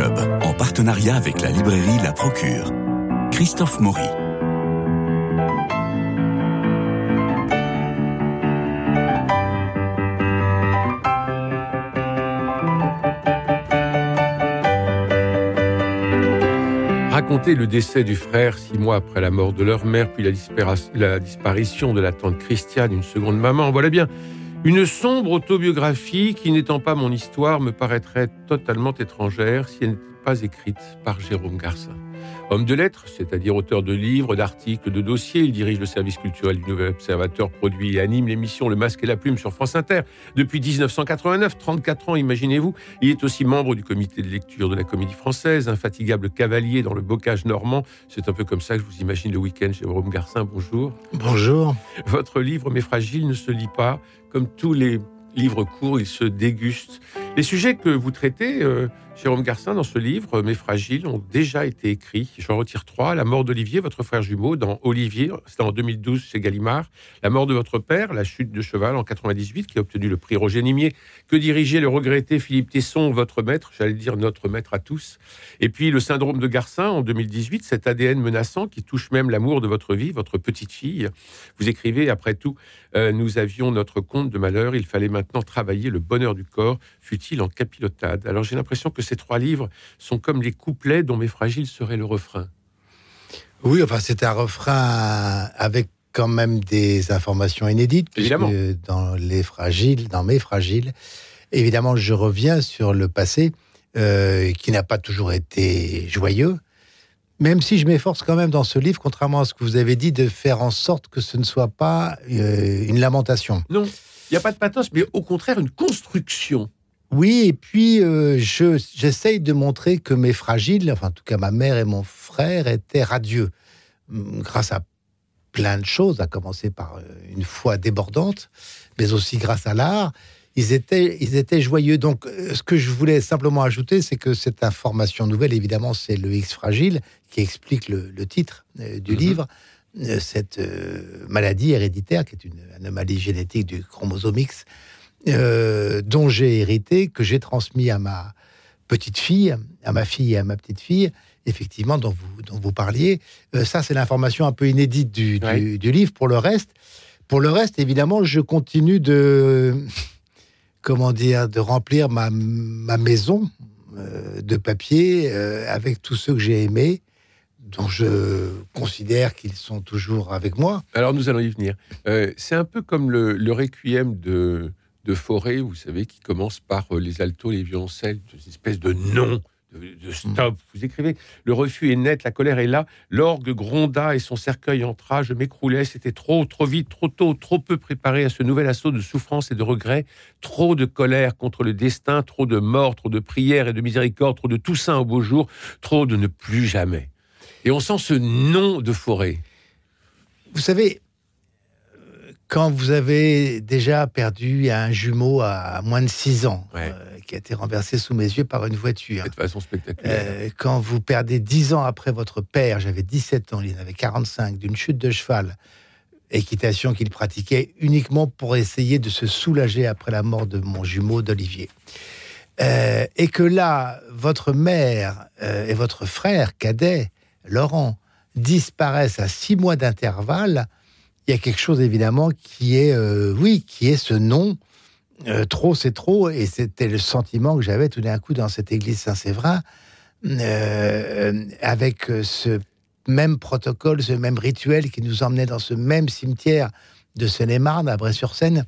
En partenariat avec la librairie La Procure. Christophe Maury. Raconter le décès du frère six mois après la mort de leur mère, puis la, la disparition de la tante Christiane, une seconde maman, voilà bien une sombre autobiographie qui, n'étant pas mon histoire, me paraîtrait totalement étrangère si elle n'était pas écrite par Jérôme Garcin. Homme de lettres, c'est-à-dire auteur de livres, d'articles, de dossiers, il dirige le service culturel du Nouvel Observateur, produit et anime l'émission Le Masque et la Plume sur France Inter depuis 1989, 34 ans, imaginez-vous. Il est aussi membre du comité de lecture de la Comédie Française, infatigable cavalier dans le bocage normand. C'est un peu comme ça que je vous imagine le week-end, Jérôme Garcin. Bonjour. Bonjour. Votre livre Mes Fragiles ne se lit pas, comme tous les livres courts, il se déguste. Les sujets que vous traitez, euh, Jérôme Garcin, dans ce livre, Mes fragiles, ont déjà été écrits. J'en retire trois. La mort d'Olivier, votre frère jumeau, dans Olivier, c'était en 2012 chez Gallimard. La mort de votre père, La chute de cheval en 98, qui a obtenu le prix Roger Nimier, que dirigeait le regretté Philippe Tesson, votre maître, j'allais dire notre maître à tous. Et puis Le syndrome de Garcin en 2018, cet ADN menaçant qui touche même l'amour de votre vie, votre petite fille. Vous écrivez, après tout, euh, nous avions notre compte de malheur, il fallait maintenant travailler le bonheur du corps, fut-il en capilotade? Alors j'ai l'impression que ces trois livres sont comme les couplets dont Mes Fragiles seraient le refrain. Oui, enfin, c'est un refrain avec quand même des informations inédites. Évidemment. Dans Les Fragiles, dans Mes Fragiles, évidemment, je reviens sur le passé euh, qui n'a pas toujours été joyeux. Même si je m'efforce quand même dans ce livre, contrairement à ce que vous avez dit, de faire en sorte que ce ne soit pas euh, une lamentation. Non, il n'y a pas de pathos, mais au contraire une construction. Oui, et puis euh, j'essaye de montrer que mes fragiles, enfin en tout cas ma mère et mon frère, étaient radieux, hum, grâce à plein de choses, à commencer par euh, une foi débordante, mais aussi grâce à l'art. Ils étaient, ils étaient joyeux. Donc, euh, ce que je voulais simplement ajouter, c'est que cette information nouvelle, évidemment, c'est le X fragile qui explique le, titre du mhm. livre. Cette maladie héréditaire, qui est une anomalie génétique du chromosome X, euh, dont j'ai hérité, que j'ai transmis à ma petite fille, à ma fille et à ma petite fille, effectivement, dont vous, dont vous parliez. Euh, ça, c'est l'information un peu inédite du, du, livre. Pour le reste, pour le reste, évidemment, je continue de, comment dire, de remplir ma, ma maison euh, de papier avec tous ceux que j'ai aimés dont je considère qu'ils sont toujours avec moi. Alors nous allons y venir. c'est un peu comme le, le requiem de, de forêt, vous savez, qui commence par euh, les altos, les violoncelles, une espèce de non, de, stop. Vous écrivez Le refus est net, la colère est là. L'orgue gronda et son cercueil entra. Je m'écroulais. C'était trop, trop vite, trop tôt, trop peu préparé à ce nouvel assaut de souffrance et de regret. Trop de colère contre le destin, trop de mort, trop de prières et de miséricorde, trop de toussaint au beau jour, trop de ne plus jamais. Et on sent ce nom de forêt. Vous savez, quand vous avez déjà perdu un jumeau à moins de 6 ans, euh, qui a été renversé sous mes yeux par une voiture. De façon spectaculaire. Euh, quand vous perdez 10 ans après votre père, j'avais 17 ans, il en avait 45, d'une chute de cheval, équitation qu'il pratiquait uniquement pour essayer de se soulager après la mort de mon jumeau d'Olivier. Euh, et que là, votre mère et votre frère cadet, Laurent, disparaissent à 6 mois d'intervalle, il y a quelque chose évidemment qui est, euh, oui, qui est ce nom. Euh, trop, c'est trop, et c'était le sentiment que j'avais tout d'un coup dans cette église Saint-Séverin, euh, avec ce même protocole, ce même rituel qui nous emmenait dans ce même cimetière de Seine-et-Marne, à Bray-sur-Seine.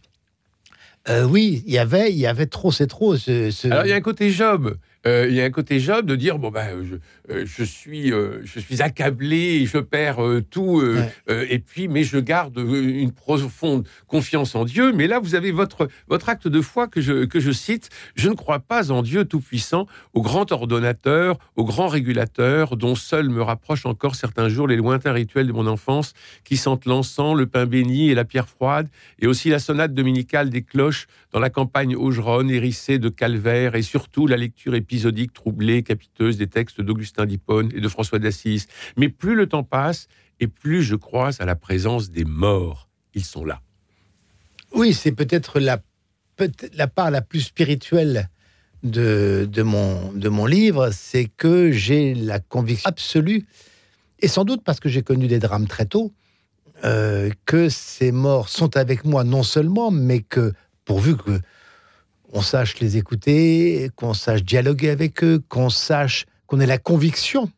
oui, il y avait, il y avait trop, c'est trop. Ce, Alors il y a un côté Job. Il y a un côté Job de dire bon ben je, euh, je suis, euh, je suis accablé, je perds euh, tout, et puis, mais je garde une profonde confiance en Dieu. Mais là, vous avez votre, votre acte de foi que je, que je cite. Je ne crois pas en Dieu Tout-Puissant, au grand ordonnateur, au grand régulateur, dont seul me rapprochent encore certains jours les lointains rituels de mon enfance, qui sentent l'encens, le pain béni et la pierre froide, et aussi la sonate dominicale des cloches dans la campagne augeronne, hérissée de calvaire, et surtout la lecture épisodique troublée, capiteuse des textes d'Augustin d'Hippone et de François d'Assise. Mais plus le temps passe, et plus je crois à la présence des morts. Ils sont là. Oui, c'est peut-être la, part la plus spirituelle de, de, mon, de mon livre, c'est que j'ai la conviction absolue, et sans doute parce que j'ai connu des drames très tôt, euh, que ces morts sont avec moi non seulement, mais que pourvu que on sache les écouter, qu'on sache dialoguer avec eux, qu'on sache qu'on ait la conviction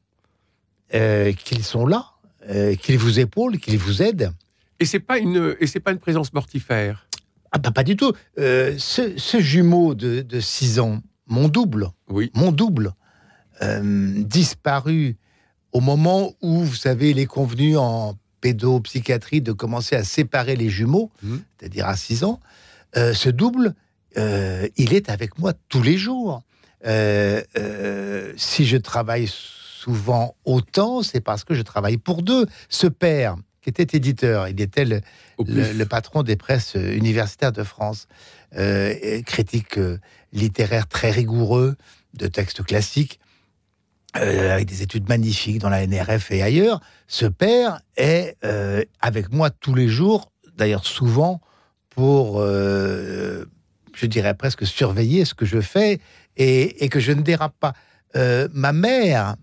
euh, qu'ils sont là, euh, qu'ils vous épaulent, qu'ils vous aident. Et c'est pas une et c'est pas une présence mortifère? Ah bah pas du tout. Euh, ce, ce, jumeau de, de 6 ans, mon double, oui. mon double, disparu au moment où, vous savez, il est convenu en pédopsychiatrie de commencer à séparer les jumeaux, mmh. c'est-à-dire à 6 ans, euh, ce double, euh, il est avec moi tous les jours. Euh, si je travaille souvent autant, c'est parce que je travaille pour deux. Ce père, qui était éditeur. Il était le, le, le patron des presses universitaires de France, critique littéraire très rigoureux de textes classiques, euh, avec des études magnifiques dans la NRF et ailleurs. Ce père est euh, avec moi tous les jours, d'ailleurs souvent pour, euh, je dirais presque surveiller ce que je fais et, que je ne dérape pas. Euh, ma mère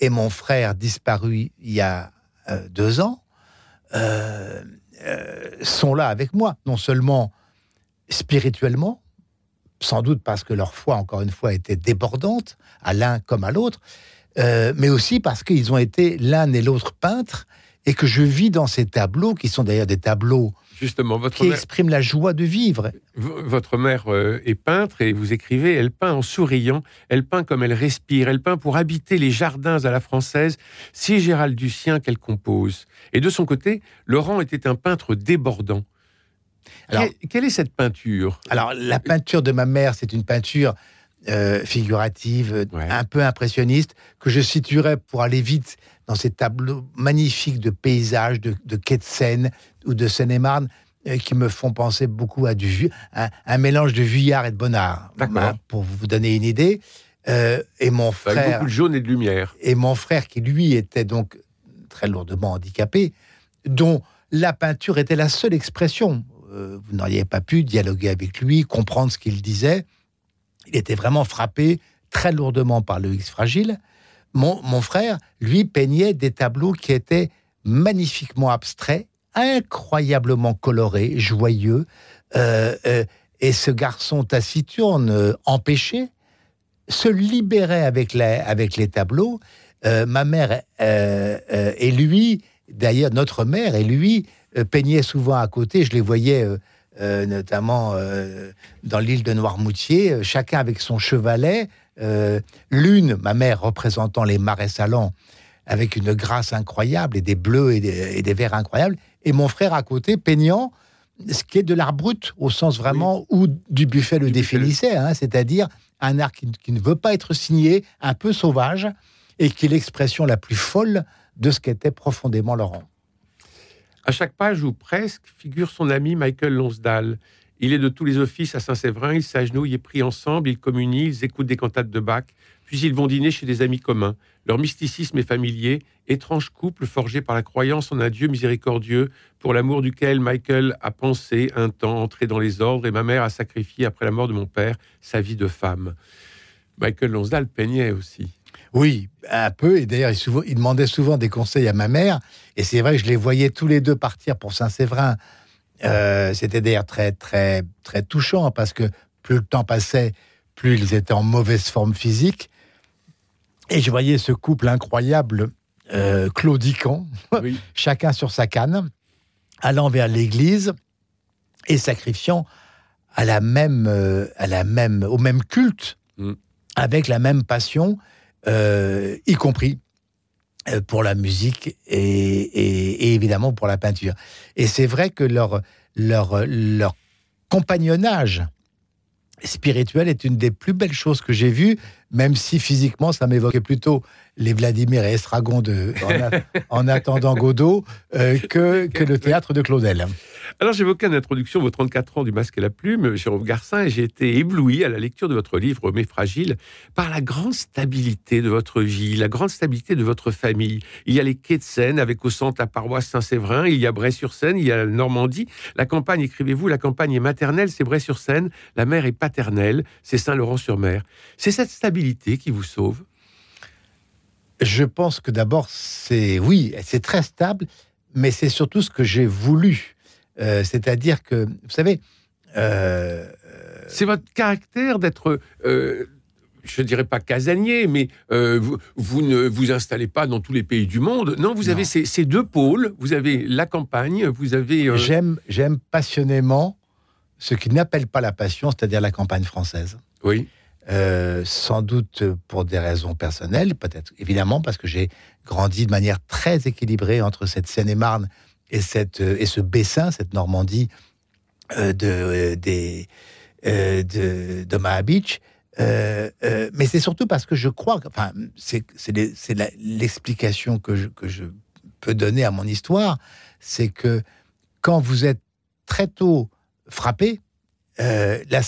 et mon frère disparus il y a deux ans euh, euh, sont là avec moi, non seulement spirituellement, sans doute parce que leur foi, encore une fois, était débordante, à l'un comme à l'autre, euh, mais aussi parce qu'ils ont été l'un et l'autre peintres, et que je vis dans ces tableaux, qui sont d'ailleurs des tableaux Justement, votre qui mère, expriment la joie de vivre. votre mère euh, est peintre et vous écrivez, elle peint en souriant, elle peint comme elle respire, elle peint pour habiter les jardins à la française, si Gérald Lucien qu'elle compose. Et de son côté, Laurent était un peintre débordant. Alors, Que- quelle est cette peinture? Alors, la peinture de ma mère, c'est une peinture euh, figurative, euh, Ouais. un peu impressionniste, que je situerais pour aller vite dans ces tableaux magnifiques de paysages, de, de quais de Seine ou de Seine-et-Marne, euh, qui me font penser beaucoup à du un, un mélange de Vuillard et de Bonnard. Pour vous donner une idée. Euh, et mon Avec frère beaucoup de jaune et de lumière. et mon frère qui lui était donc très lourdement handicapé, dont la peinture était la seule expression. Euh, vous n'auriez pas pu dialoguer avec lui, comprendre ce qu'il disait. Il était vraiment frappé très lourdement par le X fragile. Mon, frère, lui, peignait des tableaux qui étaient magnifiquement abstraits, incroyablement colorés, joyeux. Euh, euh, et ce garçon taciturne, euh, empêché, se libérait avec, les tableaux. Ma mère et lui, d'ailleurs notre mère et lui, peignaient souvent à côté. Je les voyais notamment dans l'île de Noirmoutier, chacun avec son chevalet. Euh, L'une, ma mère représentant les marais salants, avec une grâce incroyable et des bleus et des, et des verts incroyables. Et mon frère à côté, peignant ce qui est de l'art brut, au sens vraiment où du Buffet le Du définissait, hein, c'est-à-dire un art qui, qui ne veut pas être signé, un peu sauvage, et qui est l'expression la plus folle de ce qu'était profondément Laurent. À chaque page ou presque figure son ami Michael Lonsdale. Il est de tous les offices à Saint-Séverin, ils s'agenouillent et prient ensemble, ils communient, ils écoutent des cantates de Bach, puis ils vont dîner chez des amis communs. Leur mysticisme est familier, étrange couple forgé par la croyance en un Dieu miséricordieux, pour l'amour duquel Michael a pensé un temps entrer dans les ordres, et ma mère a sacrifié, après la mort de mon père, sa vie de femme. Michael Lonsdale peignait aussi. Oui, un peu. Et d'ailleurs, il, il demandait souvent des conseils à ma mère. Et c'est vrai que je les voyais tous les deux partir pour Saint-Séverin. Euh, C'était d'ailleurs très, très, très touchant parce que plus le temps passait, plus ils étaient en mauvaise forme physique. Et je voyais ce couple incroyable, euh, claudiquant, Oui. chacun sur sa canne, allant vers l'église et sacrifiant à la même, euh, à la même, au même culte, Mm. avec la même passion, euh, y compris pour la musique et, et- et évidemment pour la peinture. Et c'est vrai que leur, leur, leur compagnonnage spirituel est une des plus belles choses que j'ai vues, même si physiquement ça m'évoquait plutôt les Vladimir et Estragon de, en, a- en attendant Godot euh, que, que le théâtre de Claudel. Alors, j'évoquais en introduction vos 34 ans du masque et la plume, Jérôme Garcin, et j'ai été ébloui à la lecture de votre livre Mais fragile par la grande stabilité de votre vie, la grande stabilité de votre famille. Il y a les quais de Seine avec au centre la paroisse Saint-Séverin, il y a Bray-sur-Seine, il y a la Normandie. La campagne, écrivez-vous, la campagne est maternelle, c'est Bray-sur-Seine, la mer est paternelle, c'est Saint-Laurent-sur-Mer. C'est cette stabilité qui vous sauve? Je pense que d'abord, c'est oui, c'est très stable, mais c'est surtout ce que j'ai voulu. Euh, c'est-à-dire que, vous savez, euh, c'est votre caractère d'être, euh, je dirais pas casanier, mais euh, vous, vous, ne vous installez pas dans tous les pays du monde. Non, vous Non. avez ces, ces deux pôles. Vous avez la campagne, vous avez. euh, j'aime, j'aime passionnément ce qu'ils n'appellent pas la passion, c'est-à-dire la campagne française. oui, Euh, sans doute pour des raisons personnelles, peut-être évidemment parce que j'ai grandi de manière très équilibrée entre cette Seine-et-Marne et, cette, euh, et ce Bessin, cette Normandie euh, de, euh, des, euh, de, d'Omaha Beach. Euh, mais c'est surtout parce que je crois, que- enfin, c'est, l'explication que je, que je peux donner à mon histoire, c'est que quand vous êtes très tôt frappé, la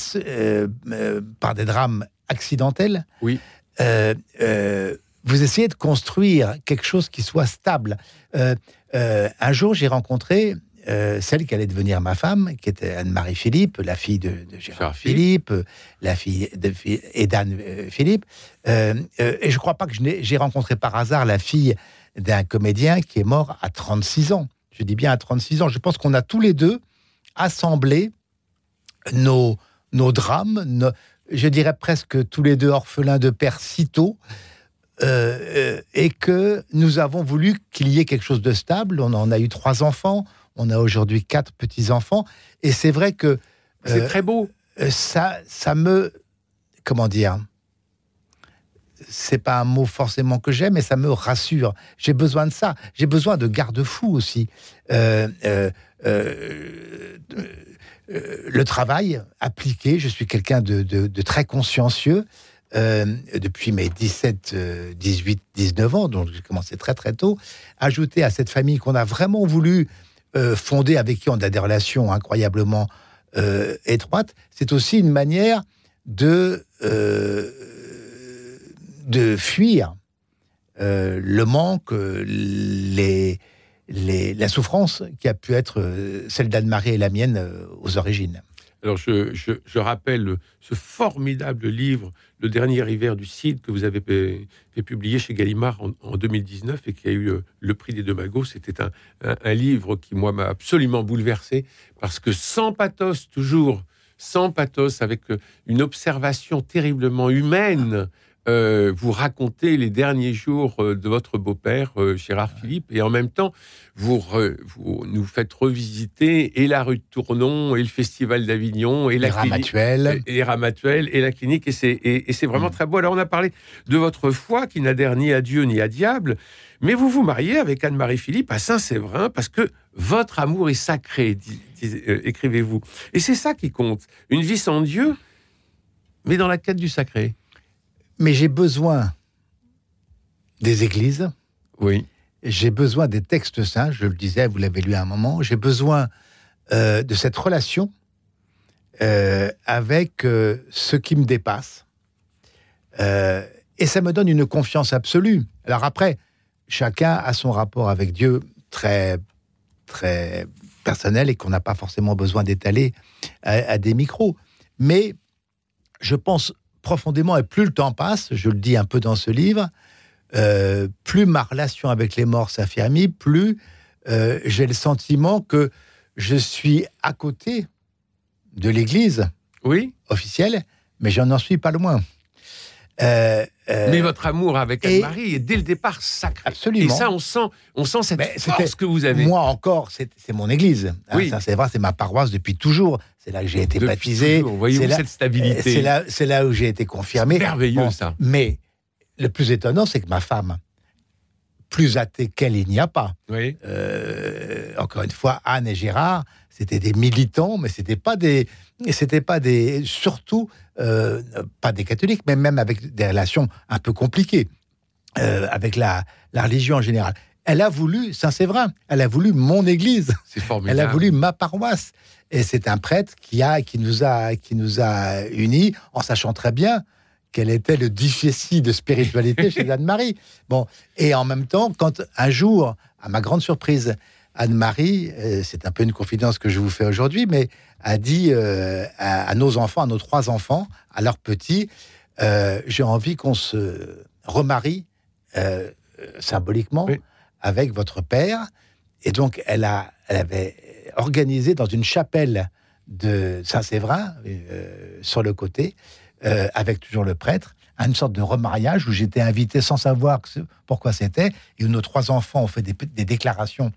par des drames accidentels, Oui. vous essayez de construire quelque chose qui soit stable. Euh, euh, un jour, j'ai rencontré euh, celle qui allait devenir ma femme, qui était Anne-Marie Philippe, la fille de, de Gérard Philippe, euh, la fille de et d'Anne Philippe. Euh, et je crois pas que j'ai rencontré par hasard la fille d'un comédien qui est mort à 36 ans. Je dis bien à 36 ans. Je pense qu'on a tous les deux assemblé nos, nos drames, nos- je dirais presque tous les deux orphelins de père si tôt, euh, euh, et que nous avons voulu qu'il y ait quelque chose de stable. On en a eu trois enfants, on a aujourd'hui quatre petits-enfants, et c'est vrai que c'est euh, très beau. ça, ça me. Comment dire C'est pas un mot forcément que j'aime, mais ça me rassure. J'ai besoin de ça. J'ai besoin de garde-fous aussi. Euh, euh, euh, euh, le travail appliqué, je suis quelqu'un de, de- de très consciencieux. Euh, depuis mes 17, euh, 18, 19 ans, donc j'ai commencé très très tôt, ajouté à cette famille qu'on a vraiment voulu euh, fonder, avec qui on a des relations incroyablement euh, étroite, c'est aussi une manière de, de fuir le manque, les, les, la souffrance qui a pu être celle d'Anne-Marie et la mienne aux origines. Alors, je, rappelle ce formidable livre, Le dernier hiver du Cid, que vous avez fait, publier chez Gallimard en, en 2019 et qui a eu euh, le prix des deux magots. C'était un livre qui, moi, m'a absolument bouleversé parce que sans pathos, toujours, sans pathos, avec euh, une observation terriblement humaine, euh, vous racontez les derniers jours euh, de votre beau-père, euh, Gérard Philippe, et en même temps, vous, re- vous nous faites revisiter et la rue de Tournon, et le Festival d'Avignon, et la clinique- et, et et la clinique, et c'est, et, et c'est vraiment Mm. très beau. Alors, on a parlé de votre foi qui n'adhère ni à Dieu ni à diable, mais vous vous mariez avec Anne-Marie Philippe à Saint-Séverin parce que votre amour est sacré, euh, écrivez-vous. Et c'est ça qui compte. Une vie sans Dieu, mais dans la quête du sacré. Mais j'ai besoin des églises, Oui. j'ai besoin des textes saints, je le disais, vous l'avez lu à un moment, j'ai besoin euh, de cette relation euh, avec euh, ce qui me dépasse. Et ça me donne une confiance absolue. Alors après, chacun a son rapport avec Dieu très, très personnel et qu'on n'a pas forcément besoin d'étaler à, à des micros. Mais je pense profondément, et plus le temps passe, je le dis un peu dans ce livre, euh, plus ma relation avec les morts s'affermit, plus euh, j'ai le sentiment que je suis à côté de l'Église Oui. officielle, mais je n'en suis pas loin. Euh, euh, Mais votre amour avec Anne-Marie est dès le départ sacré. Absolument. Et ça, on sent, on sent cette Mais force que vous avez. Moi encore, c'est mon église. Hein, Oui. c'est vrai, c'est ma paroisse depuis toujours. C'est là que j'ai été Depuis baptisé. toujours. Là- cette stabilité. C'est là, où j'ai été confirmé. merveilleux, Bon, ça. Mais le plus étonnant, c'est que ma femme, plus athée qu'elle, il n'y a pas. Oui. Euh, encore une fois, Anne et Gérard, c'était des militants, mais c'était pas des, c'était pas des, surtout euh, pas des catholiques, mais même avec des relations un peu compliquées euh, avec la, la religion en général. elle a voulu Saint-Séverin, elle a voulu mon église, C'est formidable. elle a voulu ma paroisse. Et c'est un prêtre qui, a, qui, nous a, qui nous a unis en sachant très bien quel était le déficit de spiritualité chez Anne-Marie. Bon, et en même temps, quand un jour, à ma grande surprise, Anne-Marie, euh, c'est un peu une confidence que je vous fais aujourd'hui, mais a dit euh, à, à nos enfants, à nos trois enfants, à leurs petits, euh, j'ai envie qu'on se remarie euh, symboliquement Oui. avec votre père. Et donc, elle, a, elle avait organisé dans une chapelle de Saint-Séverin, sur le côté, euh, avec toujours le prêtre, une sorte de remariage où j'étais invité sans savoir pourquoi c'était, et où nos trois enfants ont fait des, déclarations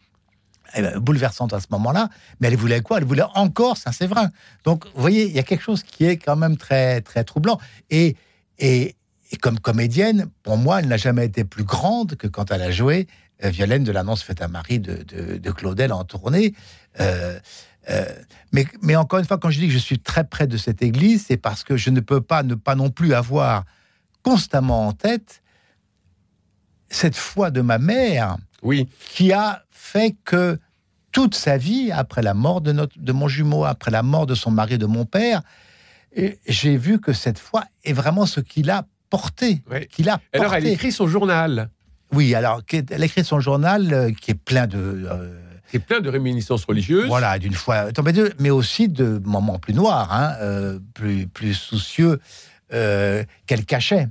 euh, bouleversantes à ce moment-là. Mais elle voulait quoi? Elle voulait encore Saint-Séverin. Donc, vous voyez, il y a quelque chose qui est quand même très, très troublant. Et, et, comme comédienne, pour moi, elle n'a jamais été plus grande que quand elle a joué euh, Violaine de l'annonce faite à Marie de Claudel en tournée. Euh, euh, mais, mais encore une fois, quand je dis que je suis très près de cette église, c'est parce que je ne peux pas ne pas non plus avoir constamment en tête cette foi de ma mère Oui, qui a fait que toute sa vie, après la mort de, notre, de mon jumeau, après la mort de son mari, de mon père, j'ai vu que cette foi est vraiment ce qu'il a porté. Qu'il a alors porté. elle écrit son journal, Oui, alors elle écrit son journal euh, qui est plein de. euh, qui est plein de réminiscences religieuses. voilà, d'une fois tombé deux, mais aussi de moments plus noirs, hein, euh, plus, plus soucieux euh, qu'elle cachait.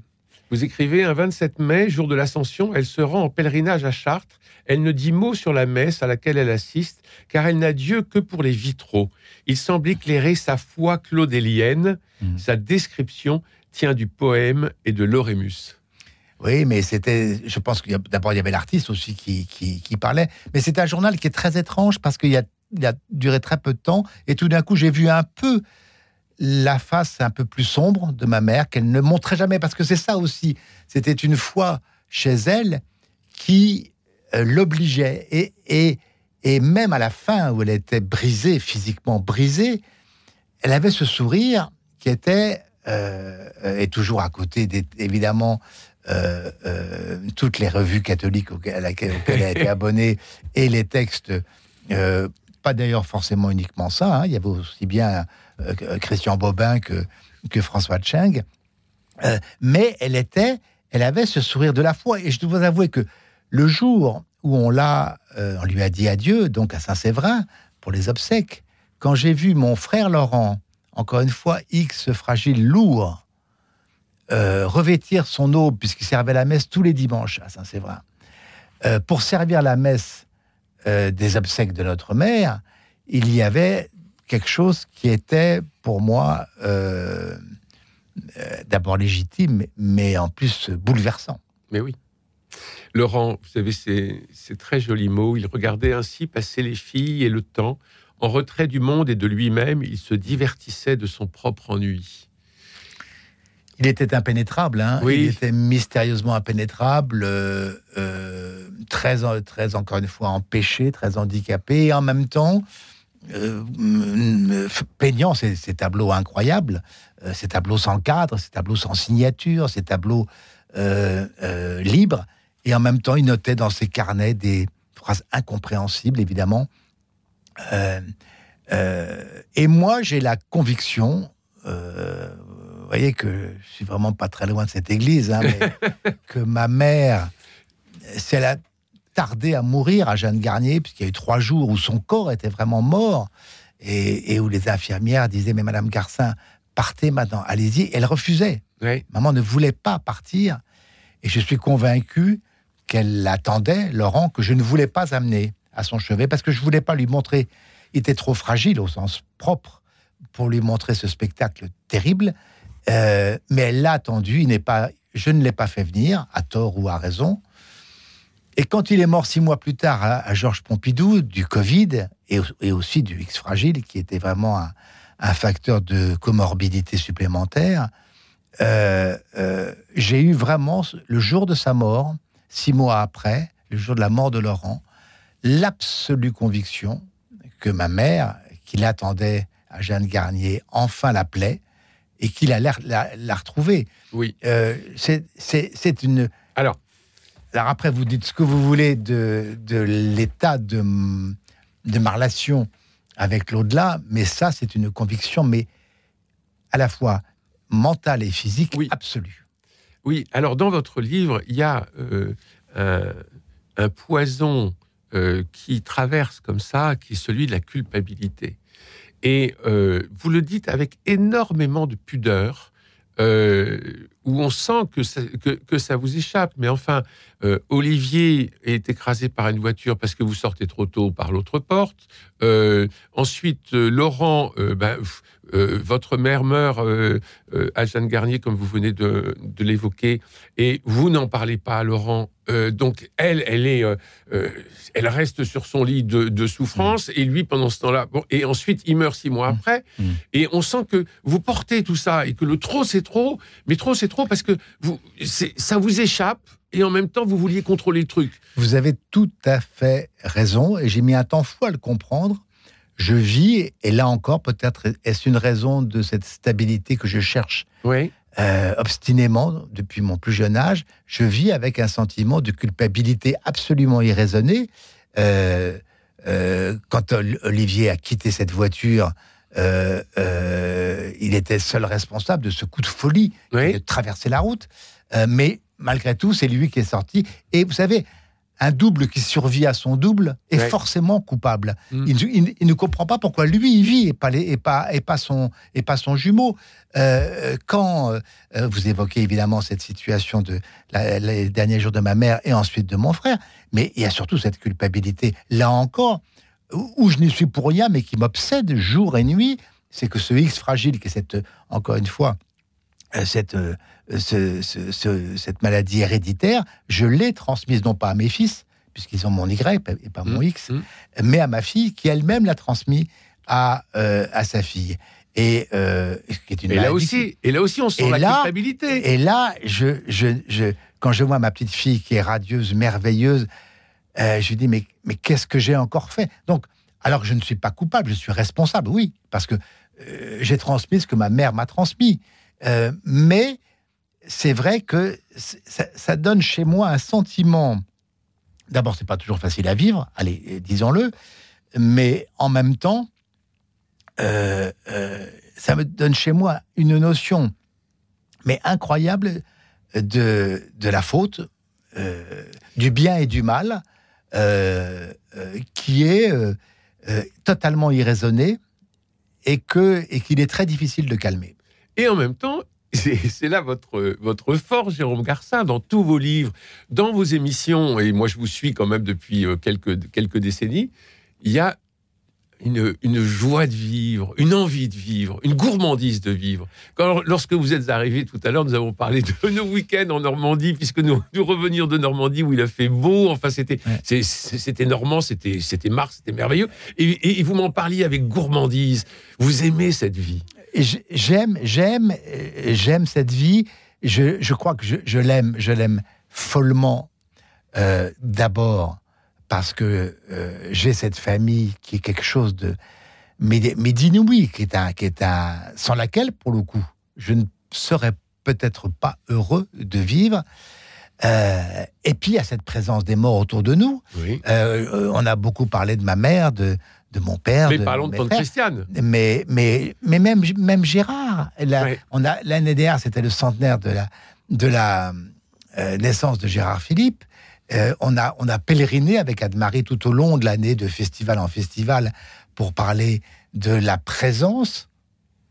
Vous écrivez un 27 mai, jour de l'Ascension, elle se rend en pèlerinage à Chartres. Elle ne dit mot sur la messe à laquelle elle assiste, car elle n'a Dieu que pour les vitraux. Il semble éclairer sa foi claudélienne. Mhm. Sa description tient du poème et de l'orémus. Oui, mais c'était. Je pense a- d'abord il y avait l'artiste aussi qui, parlait, mais c'est un journal qui est très étrange parce qu'il a, duré très peu de temps et tout d'un coup j'ai vu un peu la face un peu plus sombre de ma mère qu'elle ne montrait jamais parce que c'est ça aussi. C'était une foi chez elle qui euh, l'obligeait et, et et même à la fin où elle était brisée physiquement brisée, elle avait ce sourire qui était euh, euh, et toujours à côté évidemment euh, euh, toutes les revues catholiques auxquelles, à laquelle- auxquelles elle a été abonnée et les textes, euh, pas d'ailleurs forcément uniquement ça, hein, il y avait aussi bien Christian Bobin que, que François Cheng, mais elle était, elle avait ce sourire de la foi. Et je dois avouer que le jour où on l'a, on lui a dit adieu, donc à Saint-Séverin pour les obsèques, quand j'ai vu mon frère Laurent, encore une fois X fragile, lourd, euh, revêtir son aube, puisqu'il servait la messe tous les dimanches à Saint-Séverin, euh, pour servir la messe euh, des obsèques de notre mère, il y avait quelque chose qui était pour moi d'abord légitime, mais en plus bouleversant. Mais oui. Laurent, vous savez, c'est c'est très joli mot. Il regardait ainsi passer les filles et le temps. En retrait du monde et de lui-même, il se divertissait de son propre ennui. Il était impénétrable, hein. Oui. il était mystérieusement impénétrable, euh, euh, très, très, encore une fois, empêché, très handicapé, et en même temps, euh, mm, peignant ces, ces tableaux incroyables, ces tableaux sans cadre, ces tableaux sans signature, ces tableaux libres, et en même temps, il notait dans ses carnets des phrases incompréhensibles, évidemment. Et moi, j'ai la conviction, vous voyez que je suis vraiment pas très loin de cette église, hein, mais que ma mère, si elle a tardé à mourir à Jeanne Garnier, puisqu'il y a eu trois jours où son corps était vraiment mort, et, et où les infirmières disaient, mais Madame Garcin, partez maintenant, allez-y. Elle refusait. Oui. Maman ne voulait pas partir. Et je suis convaincu qu'elle attendait, Laurent, que je ne voulais pas amener à son chevet, parce que je ne voulais pas lui montrer. Il était trop fragile au sens propre pour lui montrer ce spectacle terrible. Euh, mais elle l'a attendu. N'est pas, je ne l'ai pas fait venir, à tort ou à raison. Et quand il est mort six mois plus tard à, Georges Pompidou, du Covid et, aussi du X fragile, qui était vraiment un, un facteur de comorbidité supplémentaire, euh, euh, j'ai eu vraiment, le jour de sa mort, six mois après, le jour de la mort de Laurent, l'absolue conviction que ma mère, qui l'attendait à Jeanne Garnier, enfin l'appelait et qu'il allait la, la retrouver. Oui. Euh, c'est- une. Alors, alors après, vous dites ce que vous voulez de, de l'état de, de ma relation avec l'au-delà, mais ça, c'est une conviction, mais à la fois mentale et physique Oui. absolue. Oui, alors dans votre livre, il y a euh, un, un poison euh, qui traverse comme ça, qui est celui de la culpabilité. Et euh, vous le dites avec énormément de pudeur, euh, où on sent que ça, que, que ça vous échappe. Mais enfin, euh, Olivier est écrasé par une voiture parce que vous sortez trop tôt par l'autre porte. Euh, ensuite, euh, Laurent, ben, votre mère meurt à Jeanne Garnier, comme vous venez de, de l'évoquer, et vous n'en parlez pas à Laurent. Donc elle, elle est, elle reste sur son lit de, de souffrance, et lui pendant ce temps-là. Bon, et ensuite, il meurt six mois Mm. après. Mm. Et on sent que vous portez tout ça et que le trop c'est trop, mais trop c'est trop parce que vous, ça vous échappe et en même temps vous vouliez contrôler le truc. Vous avez tout à fait raison, et j'ai mis un temps fou à le comprendre. Je vis, et là encore, peut-être est-ce une raison de cette stabilité que je cherche Oui. euh, obstinément depuis mon plus jeune âge, je vis avec un sentiment de culpabilité absolument irraisonné. Euh, euh, quand Ol- Olivier a quitté cette voiture, euh, euh, il était seul responsable de ce coup de folie Oui. de traverser la route. Mais malgré tout, c'est lui qui est sorti. Et vous savez, un double qui survit à son double est Ouais. forcément coupable. Mm. Il, il- il ne comprend pas pourquoi lui il vit et pas, les- et pas, et pas, son, et pas son jumeau. Euh, quand euh, vous évoquez évidemment cette situation de la- les derniers jours de ma mère et ensuite de mon frère, mais il y a surtout cette culpabilité, là encore, où, je n'y suis pour rien, mais qui m'obsède jour et nuit, c'est que ce X fragile, qui est cette, encore une fois, euh, cette, ce- ce- ce- cette maladie héréditaire, je l'ai transmise non pas à mes fils, puisqu'ils ont mon Y et pas mon Mm, X, mm. mais à ma fille, qui elle-même l'a transmis à, euh, à sa fille. Et, euh, qui est une Et là aussi, et là aussi on sent Et la là- culpabilité. et là, je, je, je, quand je vois ma petite fille qui est radieuse, merveilleuse, euh, je lui dis, mais, mais qu'est-ce que j'ai encore fait? Donc, alors que je ne suis pas coupable, je suis responsable, oui, parce que j'ai transmis ce que ma mère m'a transmis. Mais c'est vrai que ça, donne chez moi un sentiment. D'abord, c'est pas toujours facile à vivre, allez, euh, disons-le, mais en même temps, euh, euh, ça me donne chez moi une notion, mais incroyable, de, de la faute, du bien et du mal, qui est totalement irraisonné et et qu'il est très difficile de calmer. Et en même temps, c'est là votre, votre force, Jérôme Garcin, dans tous vos livres, dans vos émissions, et moi je vous suis quand même depuis euh, quelques, quelques décennies, il y a une, une joie de vivre, une envie de vivre, une gourmandise de vivre. Quand, lorsque vous êtes arrivé tout à l'heure, nous avons parlé de nos week-ends en Normandie, puisque nous, nous revenir de Normandie où il a fait beau, enfin c'était Ouais. c'était normand, c'était c'était Mars, c'était merveilleux, et, et vous m'en parliez avec gourmandise. Vous aimez cette vie. J'aime, j'aime, j'aime cette vie. Je, je crois que je, l'aime, je l'aime follement. euh, D'abord parce que euh, j'ai cette famille qui est quelque chose de mais, mais d'inouï, qui est un, qui est un, sans laquelle, pour le coup, je ne serais peut-être pas heureux de vivre. Euh, et puis, il y a cette présence des morts autour de nous. Oui. On a beaucoup parlé de ma mère, de, de mon père, Mais de parlons de. Christiane. Mais, mais, mais même, même Gérard, la- on a l'année dernière, c'était le centenaire de la, de la euh, naissance de Gérard Philippe. Euh, on, a, on a pèleriné avec Anne-Marie tout au long de l'année, de festival en festival, pour parler de la présence,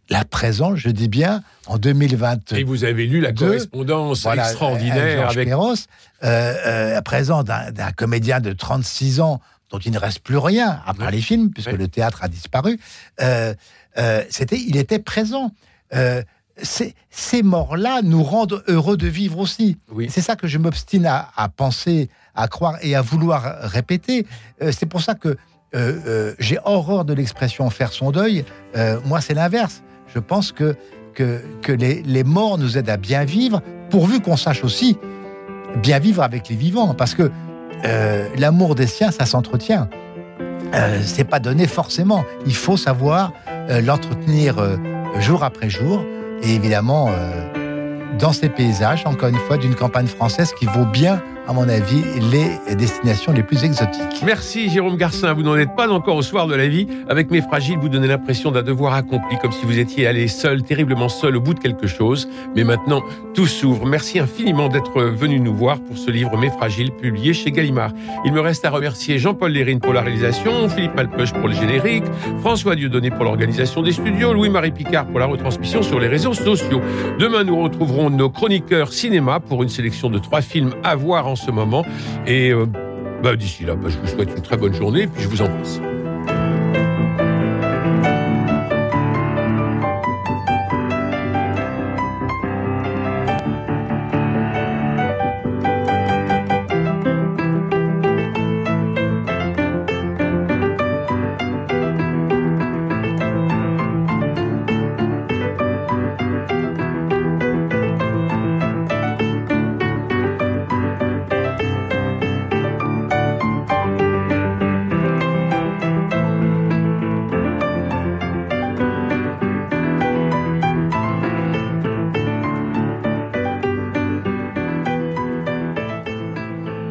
la présence, je dis bien, en 2020. Et vous avez lu la correspondance Voilà, extraordinaire avec. Perros, euh, euh, à présent d'un d'un comédien de 36 ans dont il ne reste plus rien, à part Ouais. les films, puisque le théâtre a disparu. Euh, euh, c'était, il était présent. Euh, ces, ces morts-là nous rendent heureux de vivre aussi. Oui. C'est ça que je m'obstine à, à penser, à croire et à vouloir répéter. C'est pour ça que j'ai horreur de l'expression faire son deuil. Moi, c'est l'inverse. Je pense que, que, que les, les morts nous aident à bien vivre, pourvu qu'on sache aussi bien vivre avec les vivants. Parce que euh, l'amour des siens, ça s'entretient. Euh, c'est pas donné forcément. Il faut savoir euh, l'entretenir jour après jour. Et évidemment, dans ces paysages, encore une fois, d'une campagne française qui vaut bien à mon avis, les destinations les plus exotiques. Merci Jérôme Garcin. Vous n'en êtes pas encore au soir de la vie. Avec Mes Fragiles, vous donnez l'impression d'un devoir accompli, comme si vous étiez allé seul, terriblement seul au bout de quelque chose. Mais maintenant, tout s'ouvre. Merci infiniment d'être venu nous voir pour ce livre Mes Fragiles, publié chez Gallimard. Il me reste à remercier Jean-Paul Lérine pour la réalisation, Philippe Malpeuch pour le générique, François Dieudonné pour l'organisation des studios, Louis-Marie Picard pour la retransmission sur les réseaux sociaux. Demain, nous retrouverons nos chroniqueurs cinéma pour une sélection de trois films à voir en ce moment. Et euh, bah, d'ici là, bah, je vous souhaite une très bonne journée, puis je vous embrasse.